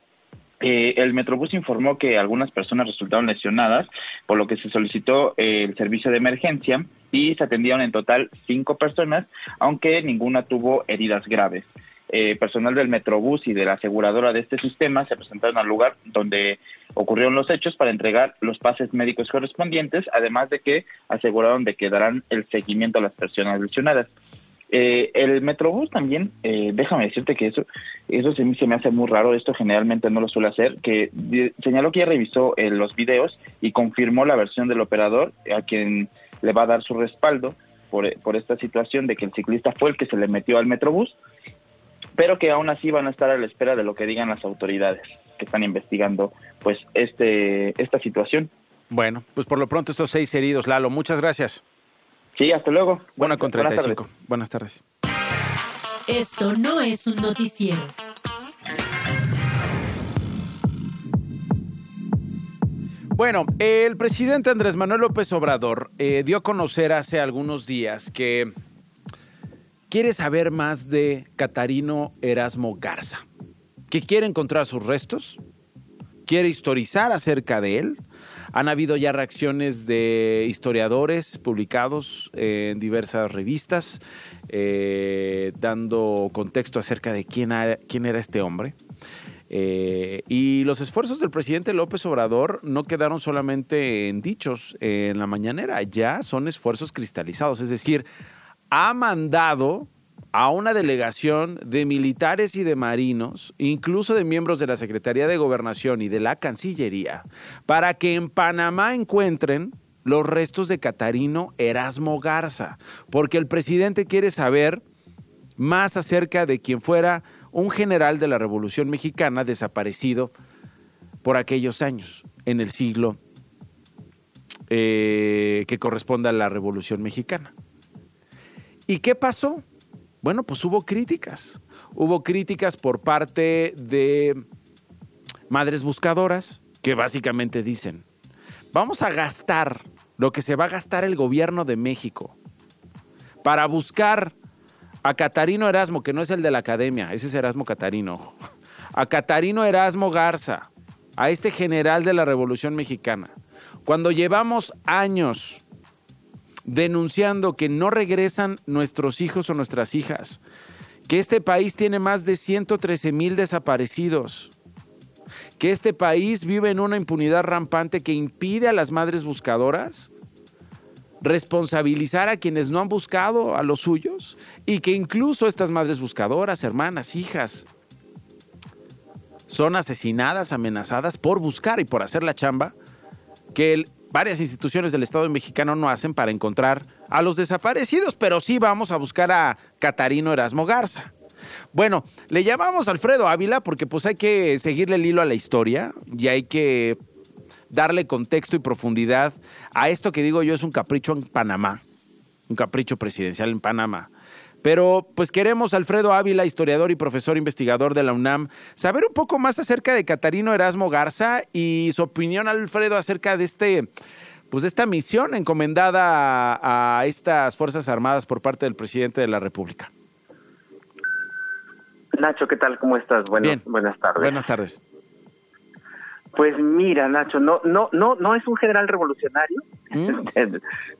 Eh, el Metrobús informó que algunas personas resultaron lesionadas, por lo que se solicitó eh, el servicio de emergencia y se atendieron en total cinco personas, aunque ninguna tuvo heridas graves. Eh, personal del Metrobús y de la aseguradora de este sistema se presentaron al lugar donde ocurrieron los hechos para entregar los pases médicos correspondientes, además de que aseguraron de que darán el seguimiento a las personas lesionadas. Eh, el Metrobús también, eh, déjame decirte que eso, eso se, se, me hace muy raro, esto generalmente no lo suele hacer, que señaló que ya revisó los videos y confirmó la versión del operador a quien le va a dar su respaldo por, por esta situación de que el ciclista fue el que se le metió al Metrobús, pero que aún así van a estar a la espera de lo que digan las autoridades que están investigando pues este esta situación. Bueno, pues por lo pronto estos seis heridos, Lalo, muchas gracias. Sí, hasta luego. Buena con 35. Buenas tardes. Esto no es un noticiero. Bueno, el presidente Andrés Manuel López Obrador eh, dio a conocer hace algunos días que quiere saber más de Catarino Erasmo Garza, que quiere encontrar sus restos, quiere historizar acerca de él, han habido ya reacciones de historiadores publicados en diversas revistas, eh, dando contexto acerca de quién, quién era este hombre. Eh, y los esfuerzos del presidente López Obrador no quedaron solamente en dichos en la mañanera, ya son esfuerzos cristalizados, es decir, ha mandado a una delegación de militares y de marinos, incluso de miembros de la Secretaría de Gobernación y de la Cancillería, para que en Panamá encuentren los restos de Catarino Erasmo Garza, porque el presidente quiere saber más acerca de quien fuera un general de la Revolución Mexicana desaparecido por aquellos años, en el siglo eh, que corresponde a la Revolución Mexicana. ¿Y qué pasó? Bueno, pues hubo críticas. Hubo críticas por parte de madres buscadoras que básicamente dicen, vamos a gastar lo que se va a gastar el gobierno de México para buscar a Catarino Erasmo, que no es el de la academia, ese es Erasmo Catarino, a Catarino Erasmo Garza, a este general de la Revolución Mexicana. Cuando llevamos años denunciando que no regresan nuestros hijos o nuestras hijas, que este país tiene más de 113 mil desaparecidos, que este país vive en una impunidad rampante que impide a las madres buscadoras responsabilizar a quienes no han buscado a los suyos y que incluso estas madres buscadoras, hermanas, hijas, son asesinadas, amenazadas por buscar y por hacer la chamba que el varias instituciones del Estado mexicano no hacen para encontrar a los desaparecidos, pero sí vamos a buscar a Catarino Erasmo Garza. Bueno, le llamamos Alfredo Ávila porque pues hay que seguirle el hilo a la historia y hay que darle contexto y profundidad a esto que digo yo es un capricho en Panamá, un capricho presidencial en Panamá. Pero pues queremos, Alfredo Ávila, historiador y profesor investigador de la UNAM, saber un poco más acerca de Catarino Erasmo Garza y su opinión, Alfredo, acerca de este, pues de esta misión encomendada a, estas Fuerzas Armadas por parte del presidente de la República. Nacho, ¿qué tal? ¿Cómo estás? Buenas tardes. Buenas tardes. Pues mira, Nacho, no, no, no, no es un general revolucionario. ¿Mm?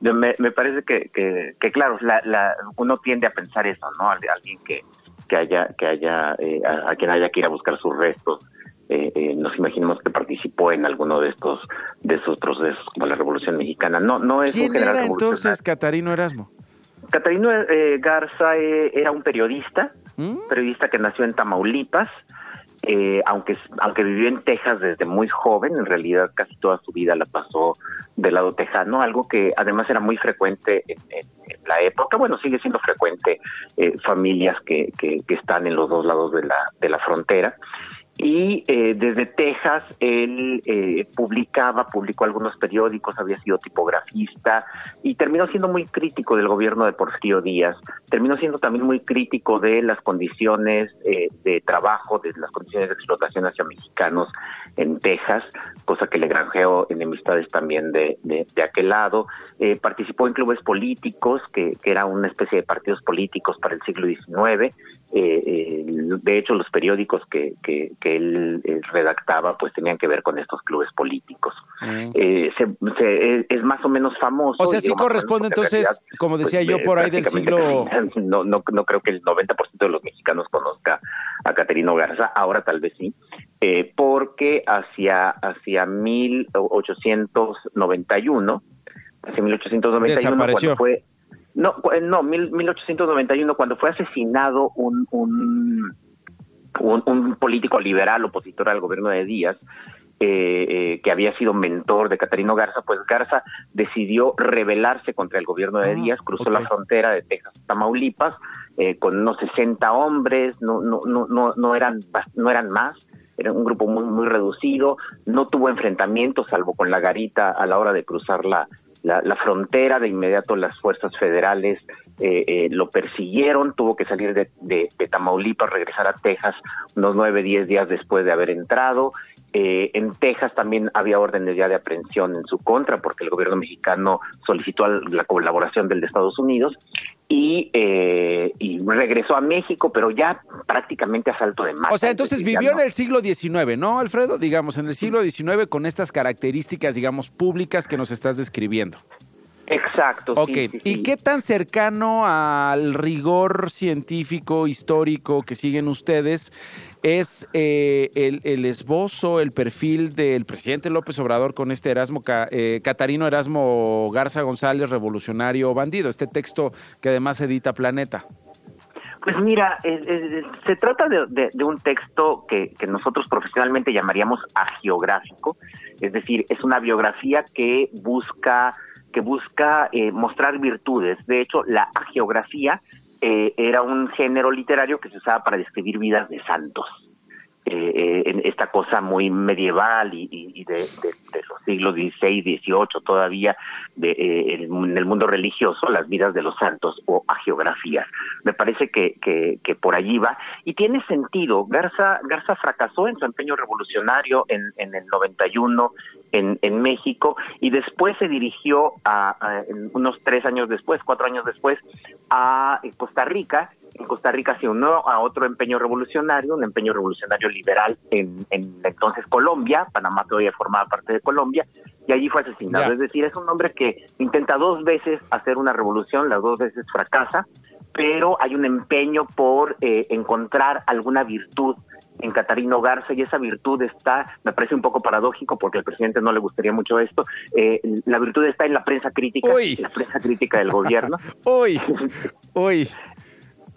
me, me, parece que, que, claro, la, uno tiende a pensar eso, ¿no? Alguien que, que haya, que haya, eh, a, quien haya que ir a buscar sus restos eh, eh, nos imaginemos que participó en alguno de estos de esos procesos como la Revolución Mexicana. No, no es ¿Quién un general era entonces Catarino Erasmo? Catarino eh, Garza eh, era un periodista, ¿Mm? periodista que nació en Tamaulipas, eh, aunque aunque vivió en Texas desde muy joven, en realidad casi toda su vida la pasó del lado tejano, algo que además era muy frecuente en, la época, bueno, sigue siendo frecuente eh, familias que, que, que están en los dos lados de la, de la frontera. Y eh, desde Texas él eh, publicaba, publicó algunos periódicos, había sido tipografista y terminó siendo muy crítico del gobierno de Porfirio Díaz. Terminó siendo también muy crítico de las condiciones eh, de trabajo, de las condiciones de explotación hacia mexicanos en Texas, cosa que le granjeó enemistades también de, de, de aquel lado. Eh, participó en clubes políticos, que, que era una especie de partidos políticos para el siglo XIX. Eh, eh, de hecho, los periódicos que, que, que él eh, redactaba pues tenían que ver con estos clubes políticos. Eh, se- se- es más o menos famoso. O sea, sí corresponde entonces, realidad, como decía pues, yo, eh, por ahí del siglo... No, no, no creo que el 90% de los mexicanos conozca a Caterino Garza, ahora tal vez sí, porque hacia, hacia 1891, hacia 1891 Desapareció. cuando fue... No, cu- no, mil- 1891 cuando fue asesinado un, un, un, un político liberal opositor al gobierno de Díaz, eh, eh, que había sido mentor de Catarino Garza, pues Garza decidió rebelarse contra el gobierno de Díaz, cruzó la frontera de Texas a Tamaulipas eh, con unos 60 hombres, no, no, no, no, no eran, no eran más, era un grupo muy, muy reducido, no tuvo enfrentamientos salvo con la garita a la hora de cruzar la, la, la frontera, de inmediato las fuerzas federales eh, eh, lo persiguieron, tuvo que salir de, de- de Tamaulipas, regresar a Texas unos nueve, diez días después de haber entrado. Eh, en Texas también había órdenes ya de aprehensión en su contra porque el gobierno mexicano solicitó la colaboración del de Estados Unidos y, eh, y regresó a México, pero ya prácticamente a salto de mata. O sea, es entonces vivió no- en el siglo XIX, ¿no, Alfredo? Digamos, en el siglo XIX con estas características, digamos, públicas que nos estás describiendo. Exacto. Ok, sí, sí, ¿y sí. qué tan cercano al rigor científico, histórico que siguen ustedes es eh, el, el esbozo, el perfil del presidente López Obrador con este Erasmo, eh, Catarino Erasmo Garza González, revolucionario bandido, este texto que además edita Planeta? Pues mira, eh, eh, se trata de, de- de un texto que, que nosotros profesionalmente llamaríamos agiográfico, es decir, es una biografía que busca que busca eh, mostrar virtudes. De hecho, la agiografía eh, era un género literario que se usaba para describir vidas de santos. Eh, en esta cosa muy medieval y, de, los siglos XVI, XVIII todavía, de, eh, en el mundo religioso, las vidas de los santos o agiografías. Me parece que, que, que por allí va. Y tiene sentido. Garza, Garza fracasó en su empeño revolucionario en, en el 91 en, en México y después se dirigió a, unos tres años después, cuatro años después, a eh, Costa Rica. En Costa Rica se unió a otro empeño revolucionario, un empeño revolucionario liberal en, en entonces Colombia, Panamá todavía formaba parte de Colombia, y allí fue asesinado. Es decir, es un hombre que intenta dos veces hacer una revolución, las dos veces fracasa, pero hay un empeño por eh, encontrar alguna virtud en Catarino Garza y esa virtud está, me parece un poco paradójico porque al presidente no le gustaría mucho esto, eh, la virtud está en la prensa crítica, Uy. la prensa crítica del gobierno. Uy, uy.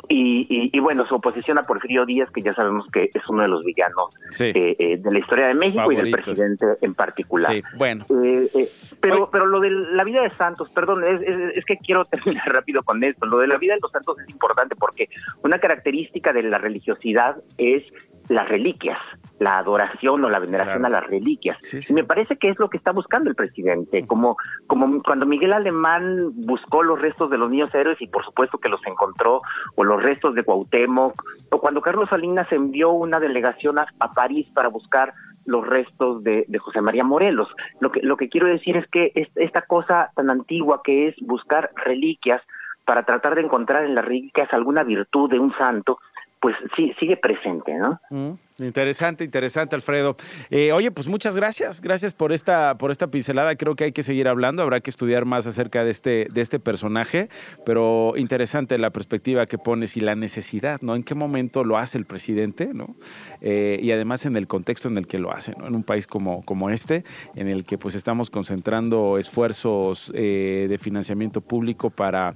Y, y- y bueno, su oposición a Porfirio Díaz, que ya sabemos que es uno de los villanos Sí. eh, eh, de la historia de México y del presidente en particular. Sí, bueno. Eh, eh, pero, pero lo de la vida de Santos, perdón, es, es- es que quiero terminar rápido con esto. Lo de la vida de los santos es importante porque una característica de la religiosidad es las reliquias, la adoración o la veneración Claro. a las reliquias. Sí, sí. Y me parece que es lo que está buscando el presidente, como, como cuando Miguel Alemán buscó los restos de los niños héroes y por supuesto que los encontró, o los restos de Cuauhtémoc, o cuando Carlos Salinas envió una delegación a, a París para buscar los restos de, de José María Morelos. Lo que, lo que quiero decir es que es- esta cosa tan antigua que es buscar reliquias para tratar de encontrar en las reliquias alguna virtud de un santo, pues sí, sigue presente, ¿no? Mm, interesante, interesante, Alfredo. Eh, oye, pues muchas gracias, gracias por esta, por esta pincelada. Creo que hay que seguir hablando, habrá que estudiar más acerca de este, de este personaje, pero interesante la perspectiva que pones y la necesidad, ¿no? En qué momento lo hace el presidente, ¿no? Eh, y además en el contexto en el que lo hace, ¿no? En un país como, como este, en el que pues estamos concentrando esfuerzos eh, de financiamiento público para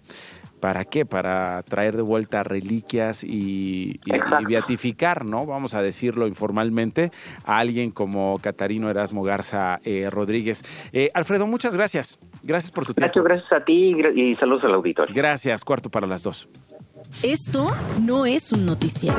¿Para qué? Para traer de vuelta reliquias y, beatificar, ¿no? Vamos a decirlo informalmente, a alguien como Catarino Erasmo Garza eh, Rodríguez. Eh, Alfredo, muchas gracias. Gracias por tu tiempo. gracias a ti y saludos al auditorio. Gracias, cuarto para las dos. Esto no es un noticiero.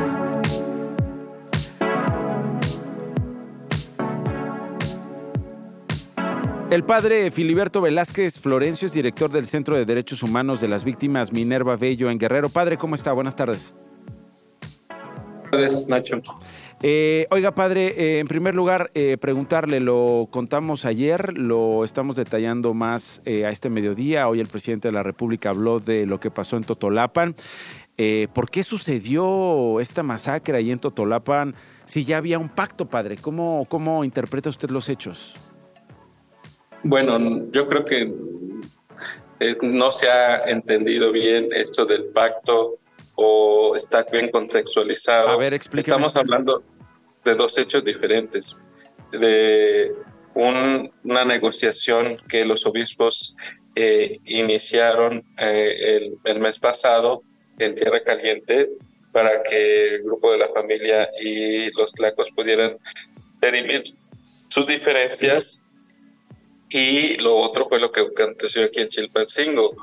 El padre Filiberto Velázquez Florencio es director del Centro de Derechos Humanos de las Víctimas Minerva Bello en Guerrero. Padre, ¿cómo está? Buenas tardes. Buenas tardes, Nacho. Eh, oiga, padre, eh, en primer lugar, eh, preguntarle, lo contamos ayer, lo estamos detallando más a este mediodía. Hoy el presidente de la República habló de lo que pasó en Totolapan. ¿Por qué sucedió esta masacre ahí en Totolapan si ya había un pacto, padre? ¿Cómo, cómo interpreta usted los hechos? Bueno, yo creo que eh, no se ha entendido bien esto del pacto o está bien contextualizado. A ver, explíqueme. Estamos hablando de dos hechos diferentes. De una negociación que los obispos eh, iniciaron eh, el, mes pasado en Tierra Caliente para que el grupo de la familia y los tlacos pudieran dirimir sus diferencias y lo otro fue lo que aconteció aquí en Chilpancingo,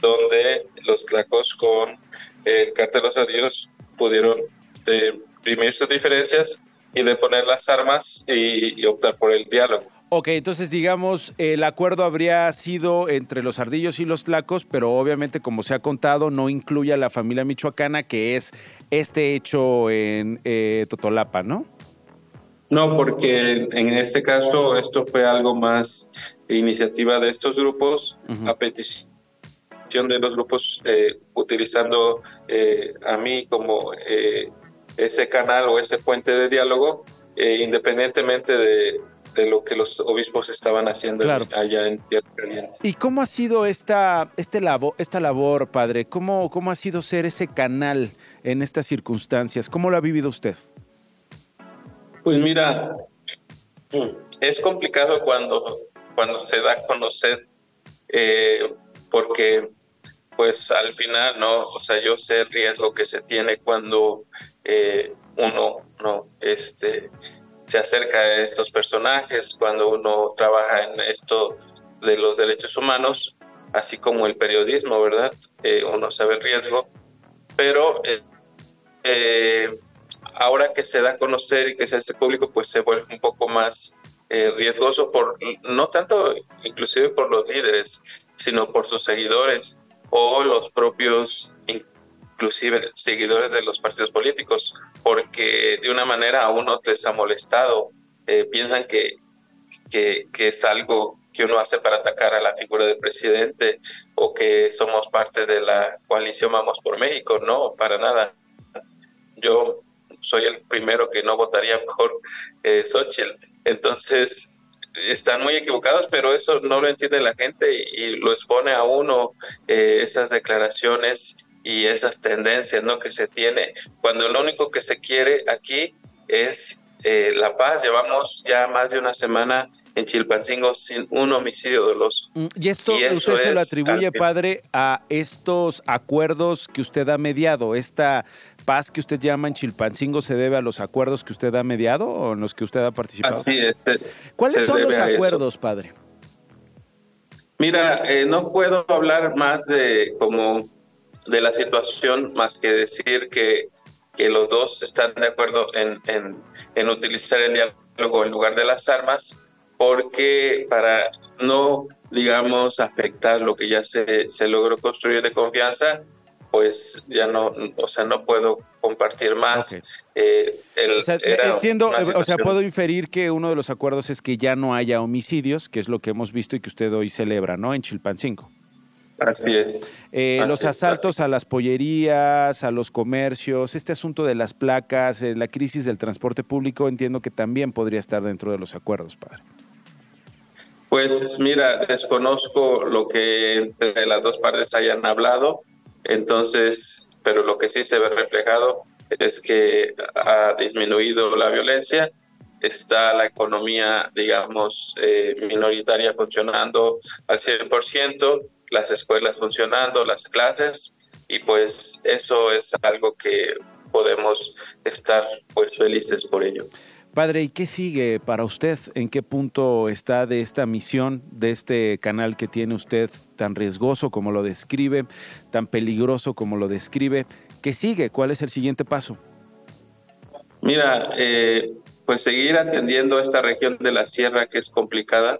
donde los tlacos con el cártel Los Adiós pudieron eh, imprimir sus diferencias y de poner las armas y, optar por el diálogo. Ok, entonces digamos, el acuerdo habría sido entre los ardillos y los tlacos, pero obviamente como se ha contado, no incluye a la familia michoacana, que es este hecho en eh, Totolapa, ¿no? No, porque en este caso esto fue algo más iniciativa de estos grupos a petición de los grupos eh, utilizando eh, a mí como eh, ese canal o ese puente de diálogo, independientemente de, lo que los obispos estaban haciendo allá en Tierra Caliente. ¿Y cómo ha sido esta, este labor, esta labor, padre? ¿Cómo, ¿Cómo ha sido ser ese canal en estas circunstancias? ¿Cómo lo ha vivido usted? Pues mira, es complicado cuando, cuando se da a conocer, eh, porque pues al final, ¿no? O sea, yo sé el riesgo que se tiene cuando eh, uno, ¿no? Este, se acerca a estos personajes, cuando uno trabaja en esto de los derechos humanos, así como el periodismo, ¿verdad? Eh, uno sabe el riesgo, pero ahora que se da a conocer y que se hace público, pues se vuelve un poco más eh, riesgoso por no tanto inclusive por los líderes, sino por sus seguidores o los propios inclusive seguidores de los partidos políticos, porque de una manera a unos les ha molestado, eh, piensan que, que, que es algo que uno hace para atacar a la figura del presidente o que somos parte de la coalición Vamos por México. No, para nada. Yo soy el primero que no votaría por eh, Xochitl. Entonces, están muy equivocados, pero eso no lo entiende la gente y, lo expone a uno eh, esas declaraciones y esas tendencias ¿no? que se tiene, cuando lo único que se quiere aquí es eh, la paz. Llevamos ya más de una semana en Chilpancingo sin un homicidio doloso. Mm, y esto usted se lo atribuye, padre, a estos acuerdos que usted ha mediado, esta paz que usted llama en Chilpancingo se debe a los acuerdos que usted ha mediado o en los que usted ha participado? Así es. ¿Cuáles son los acuerdos, padre? Mira, eh, no puedo hablar más de como de la situación más que decir que, que los dos están de acuerdo en, en, en utilizar el diálogo en lugar de las armas, porque para no, digamos, afectar lo que ya se, se logró construir de confianza, pues ya no, o sea, no puedo compartir más. Eh, o sea, entiendo, o sea, puedo inferir que uno de los acuerdos es que ya no haya homicidios, que es lo que hemos visto y que usted hoy celebra, ¿no? En Chilpancingo. Así es. Eh, Así los es, asaltos a las pollerías, a los comercios, este asunto de las placas, eh, la crisis del transporte público, entiendo que también podría estar dentro de los acuerdos, padre. Pues mira, desconozco lo que entre las dos partes hayan hablado, entonces, pero lo que sí se ve reflejado es que ha disminuido la violencia, está la economía, digamos, eh, minoritaria funcionando al 100%, las escuelas funcionando, las clases, y pues eso es algo que podemos estar pues felices por ello. Padre, ¿y qué sigue para usted? ¿En qué punto está de esta misión, de este canal que tiene usted tan riesgoso como lo describe, tan peligroso como lo describe? ¿Qué sigue? ¿Cuál es el siguiente paso? Mira, eh, pues seguir atendiendo esta región de la sierra que es complicada,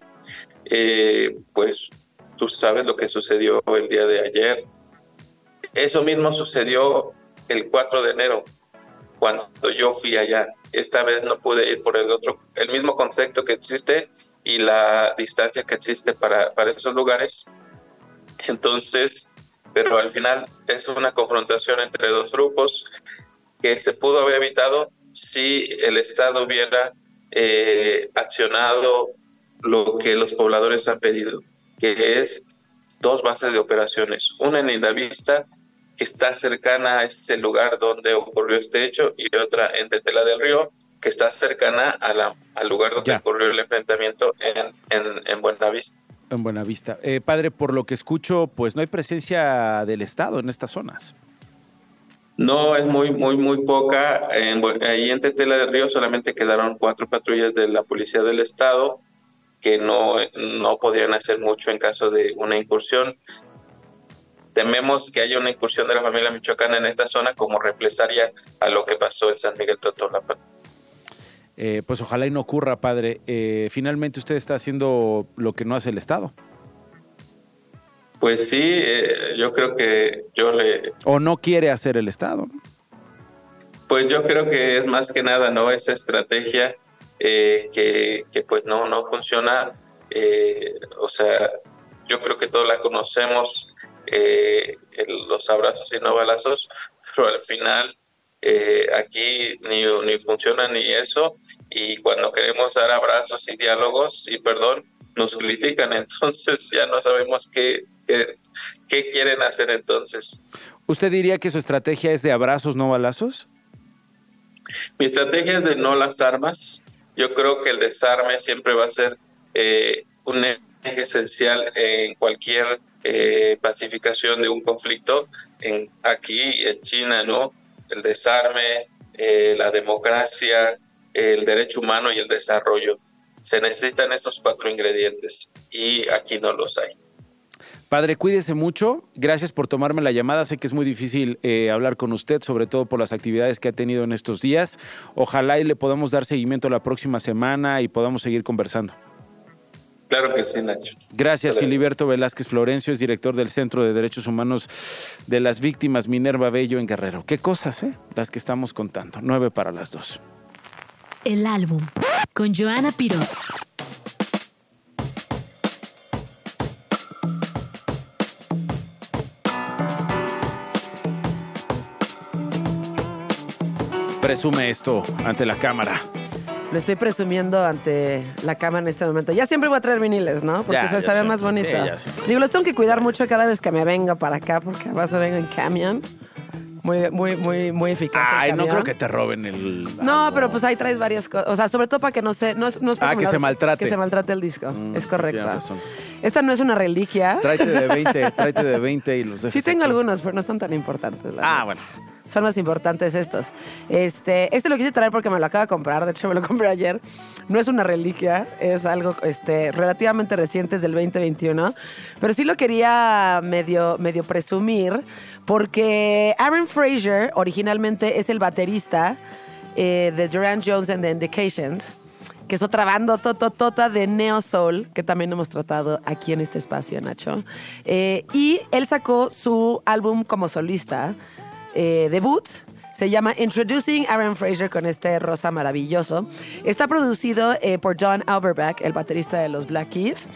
eh, pues tú sabes lo que sucedió el día de ayer. Eso mismo sucedió el 4 de enero, cuando yo fui allá. Esta vez no pude ir por el otro, el mismo concepto que existe y la distancia que existe para, para esos lugares. Entonces, pero al final es una confrontación entre dos grupos que se pudo haber evitado si el Estado hubiera eh, accionado lo que los pobladores han pedido, que es dos bases de operaciones, una en Lindavista, que está cercana a este lugar donde ocurrió este hecho, y otra en Tetela del Río, que está cercana a la, al lugar donde Ya. ocurrió el enfrentamiento en, en, en Buenavista. En Buenavista. Eh, padre, por lo que escucho, pues no hay presencia del Estado en estas zonas. No, es muy, muy, muy poca. En, ahí en Tetela del Río solamente quedaron cuatro patrullas de la Policía del Estado que no, no podrían hacer mucho en caso de una incursión. Tememos que haya una incursión de la familia michoacana en esta zona como represalia a lo que pasó en San Miguel Totolapa. Eh, pues ojalá y no ocurra, padre. Eh, finalmente usted está haciendo lo que no hace el Estado. Pues sí, eh, yo creo que yo le, O no quiere hacer el Estado. Pues yo creo que es más que nada, ¿no? Esa estrategia eh, que, que, pues no, no funciona. eh, o sea, yo creo que todos la conocemos, eh, los abrazos y no balazos, pero al final eh, aquí ni, ni funciona ni eso. Y cuando queremos dar abrazos y diálogos y perdón, nos critican. Entonces ya no sabemos qué, qué, qué quieren hacer entonces. ¿Usted diría que su estrategia es de abrazos, no balazos? Mi estrategia es de no las armas. Yo creo que el desarme siempre va a ser eh, un eje esencial en cualquier eh, pacificación de un conflicto. En, aquí en China, ¿no? El desarme, eh, la democracia, el derecho humano y el desarrollo. Se necesitan esos cuatro ingredientes y aquí no los hay. Padre, cuídese mucho. Gracias por tomarme la llamada. Sé que es muy difícil eh, hablar con usted, sobre todo por las actividades que ha tenido en estos días. Ojalá y le podamos dar seguimiento la próxima semana y podamos seguir conversando. Claro que sí, Nacho. Gracias. Filiberto Velázquez Florencio, es director del Centro de Derechos Humanos de las Víctimas Minerva Bello en Guerrero. Qué cosas, ¿eh? Las que estamos contando. Nueve para las dos. El álbum con Joana Pirot. Presume esto ante la cámara. Lo estoy presumiendo ante la cámara en este momento. Ya siempre voy a traer viniles, ¿no? Porque Ya, se ya sabe más bonito. Sí. Digo, los tengo que cuidar mucho cada vez que me venga para acá, porque además vengo en camión. Muy, muy, muy, muy eficaz. Ay, no creo que te roben el. No, pero pues ahí traes varias cosas. O sea, sobre todo para que no se. No no es Ah, que se maltrate. Que se maltrate el disco. Mm, es correcto. razón. Esta no es una reliquia. Tráete de 20, tráete de 20 y los dejas Sí tengo aquí. algunos, pero no son tan importantes. la Ah, bueno. Son más importantes estos. Este, este lo quise traer porque me lo acabo de comprar. De hecho, me lo compré ayer. No es una reliquia, es algo este, relativamente reciente, es del 2021. Pero sí lo quería medio, medio presumir porque Aaron Fraser originalmente es el baterista eh, de Duran Jones and the Indications que es otra banda tototota de Neo Soul, que también hemos tratado aquí en este espacio, Nacho. Eh, y él sacó su álbum como solista, eh, debut. Se llama Introducing Aaron Fraser con este rosa maravilloso. Está producido eh, por John Auerbach, el baterista de los Black Keys.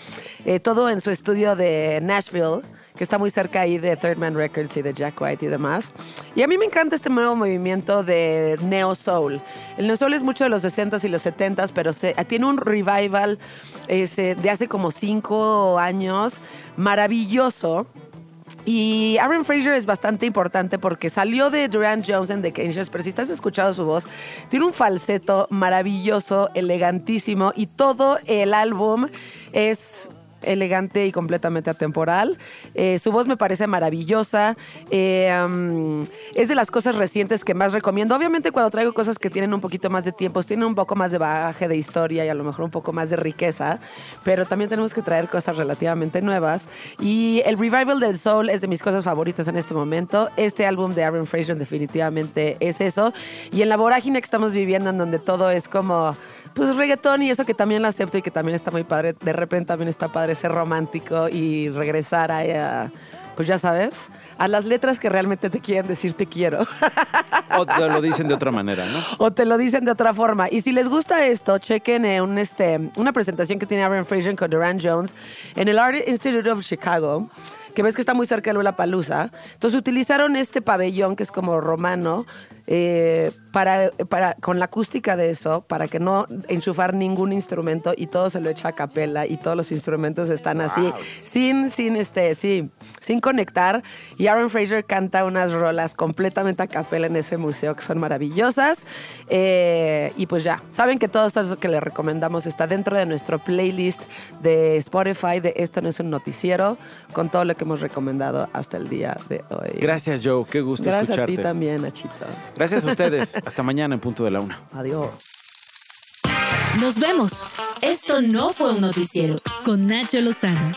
Eh, todo en su estudio de Nashville, que está muy cerca ahí de Third Man Records y de Jack White y demás. Y a mí me encanta este nuevo movimiento de Neo Soul. El Neo Soul es mucho de los 60s y los 70s, pero se, tiene un revival de hace como cinco años maravilloso. Y Aaron Fraser es bastante importante porque salió de Durant Jones en The Kenshios, pero si estás escuchando su voz, tiene un falseto maravilloso, elegantísimo y todo el álbum es elegante y completamente atemporal. Eh, su voz me parece maravillosa. Eh, es de las cosas recientes que más recomiendo. Obviamente cuando traigo cosas que tienen un poquito más de tiempo, tienen un poco más de bagaje de historia y a lo mejor un poco más de riqueza, pero también tenemos que traer cosas relativamente nuevas. Y el Revival del Soul es de mis cosas favoritas en este momento. Este álbum de Aaron Fraser definitivamente es eso. Y en la vorágine que estamos viviendo, en donde todo es como pues reggaetón y eso que también lo acepto y que también está muy padre. De repente también está padre ser romántico y regresar a, pues ya sabes, a las letras que realmente te quieren decir te quiero. O te lo dicen de otra manera, ¿no? O te lo dicen de otra forma. Y si les gusta esto, chequen eh, un, este, una presentación que tiene Aaron Fraser con Duran Jones en el Art Institute of Chicago que ves que está muy cerca de Lula Palusa. Entonces utilizaron este pabellón que es como romano eh, para, para, con la acústica de eso, para que no enchufar ningún instrumento y todo se lo echa a capela y todos los instrumentos están así, sin, sin, este, sí, sin conectar. Y Aaron Fraser canta unas rolas completamente a capela en ese museo que son maravillosas. Eh, y pues ya, saben que todo esto que les recomendamos está dentro de nuestro playlist de Spotify de Esto no es un noticiero, con todo lo que hemos recomendado hasta el día de hoy. Gracias, Joe. Qué gusto Gracias escucharte. a ti también, Nachito. Gracias a ustedes. Hasta mañana en punto de la una. Adiós. Nos vemos. Esto no fue un noticiero con Nacho Lozano.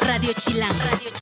Radio Chilán. Radio